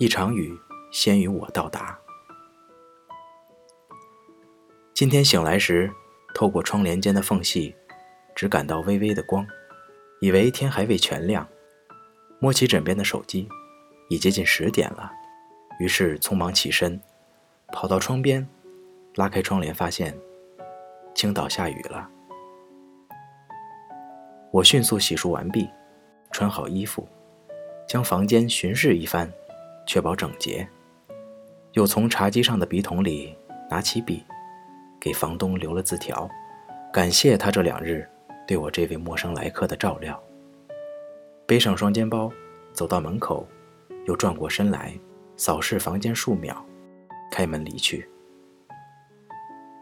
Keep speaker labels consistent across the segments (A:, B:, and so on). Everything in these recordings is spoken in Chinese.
A: 一场雨先于我到达。今天醒来时，透过窗帘间的缝隙，只感到微微的光，以为天还未全亮。摸起枕边的手机，已接近十点了，于是匆忙起身，跑到窗边，拉开窗帘，发现青岛下雨了。我迅速洗漱完毕，穿好衣服，将房间巡视一番，确保整洁，又从茶几上的笔筒里拿起笔。给房东留了字条，感谢他这两日对我这位陌生来客的照料。背上双肩包，走到门口，又转过身来扫视房间数秒，开门离去。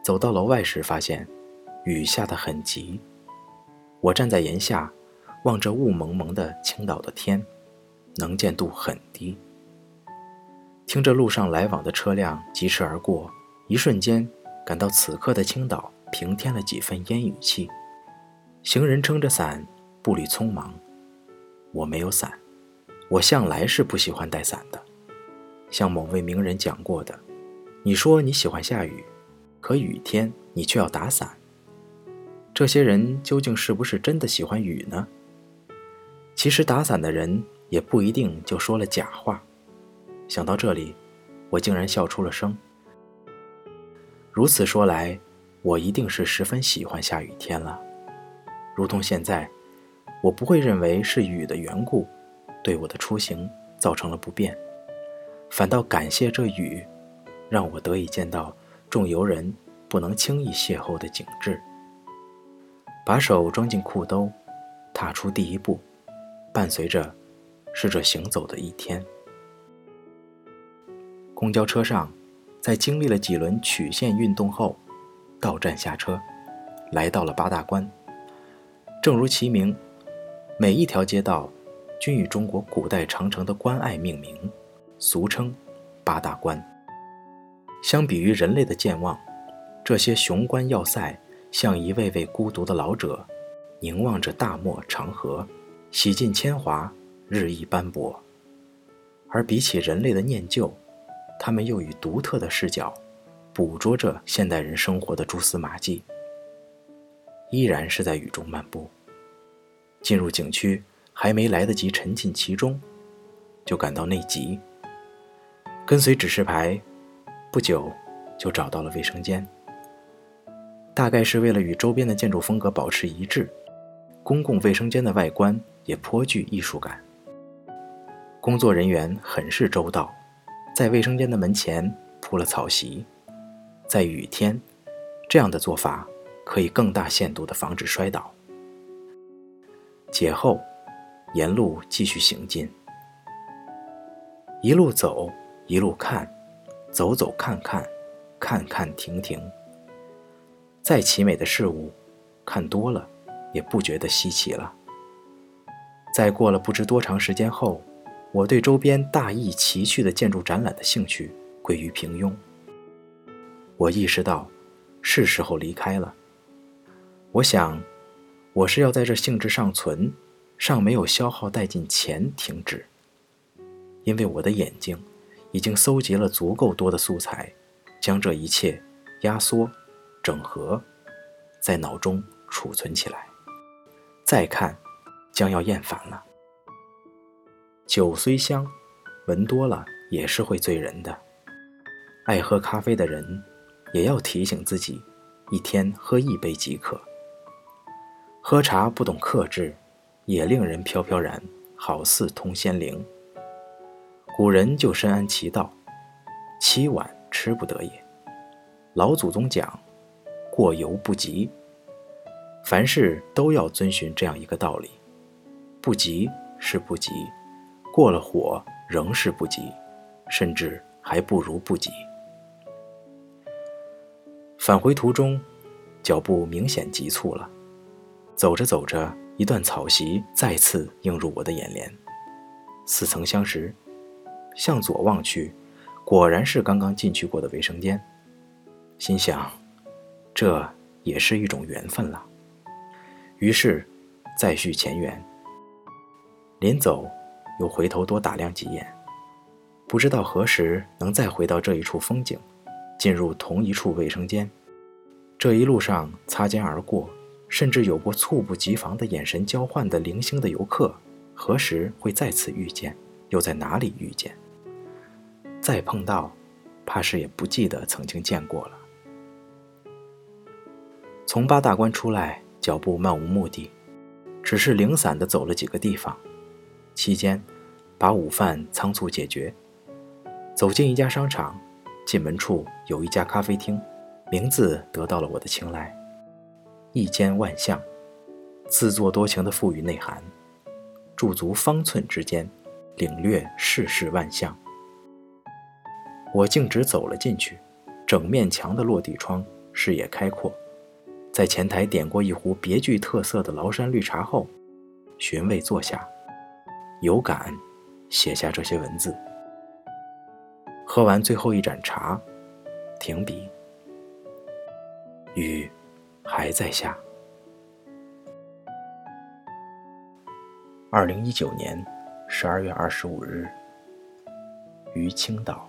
A: 走到楼外时，发现雨下得很急。我站在檐下，望着雾蒙蒙的青岛的天，能见度很低。听着路上来往的车辆疾驰而过，一瞬间。感到此刻的青岛平添了几分烟雨气，行人撑着伞，步履匆忙。我没有伞，我向来是不喜欢带伞的。像某位名人讲过的：“你说你喜欢下雨，可雨天你却要打伞。”这些人究竟是不是真的喜欢雨呢？其实打伞的人也不一定就说了假话。想到这里，我竟然笑出了声。如此说来，我一定是十分喜欢下雨天了。如同现在，我不会认为是雨的缘故，对我的出行造成了不便，反倒感谢这雨，让我得以见到众游人不能轻易邂逅的景致。把手装进裤兜，踏出第一步，伴随着是这行走的一天。公交车上。在经历了几轮曲线运动后，到站下车，来到了八大关。正如其名，每一条街道均以中国古代长城的关隘命名，俗称八大关。相比于人类的健忘，这些雄关要塞像一位位孤独的老者，凝望着大漠长河，洗尽铅华，日益斑驳。而比起人类的念旧，他们又以独特的视角，捕捉着现代人生活的蛛丝马迹。依然是在雨中漫步，进入景区还没来得及沉浸其中，就感到内急。跟随指示牌，不久就找到了卫生间。大概是为了与周边的建筑风格保持一致，公共卫生间的外观也颇具艺术感。工作人员很是周到。在卫生间的门前铺了草席，在雨天，这样的做法可以更大限度地防止摔倒。解后，沿路继续行进，一路走，一路看，走走看看，看看停停。再奇美的事物，看多了也不觉得稀奇了。在过了不知多长时间后。我对周边大异奇趣的建筑展览的兴趣归于平庸。我意识到，是时候离开了。我想，我是要在这兴致尚存、尚没有消耗殆尽前停止，因为我的眼睛已经搜集了足够多的素材，将这一切压缩、整合，在脑中储存起来。再看，将要厌烦了。酒虽香，闻多了也是会醉人的。爱喝咖啡的人，也要提醒自己，一天喝一杯即可。喝茶不懂克制，也令人飘飘然，好似通仙灵。古人就深谙其道，七碗吃不得也。老祖宗讲，过犹不及。凡事都要遵循这样一个道理，不急是不急。过了火仍是不急，甚至还不如不急。返回途中，脚步明显急促了。走着走着，一段草席再次映入我的眼帘，似曾相识。向左望去，果然是刚刚进去过的卫生间。心想，这也是一种缘分了。于是，再续前缘。临走。又回头多打量几眼，不知道何时能再回到这一处风景，进入同一处卫生间。这一路上擦肩而过，甚至有过猝不及防的眼神交换的零星的游客，何时会再次遇见？又在哪里遇见？再碰到，怕是也不记得曾经见过了。从八大关出来，脚步漫无目的，只是零散的走了几个地方，期间把午饭仓促解决，走进一家商场，进门处有一家咖啡厅。名字得到了我的青睐，一间万象，自作多情的赋予内涵，驻足方寸之间，领略世事万象。我径直走了进去，整面墙的落地窗，视野开阔。在前台点过一壶别具特色的崂山绿茶后，寻位坐下，有感写下这些文字。喝完最后一盏茶，停笔。雨还在下。二零一九年十二月二十五日，于青岛。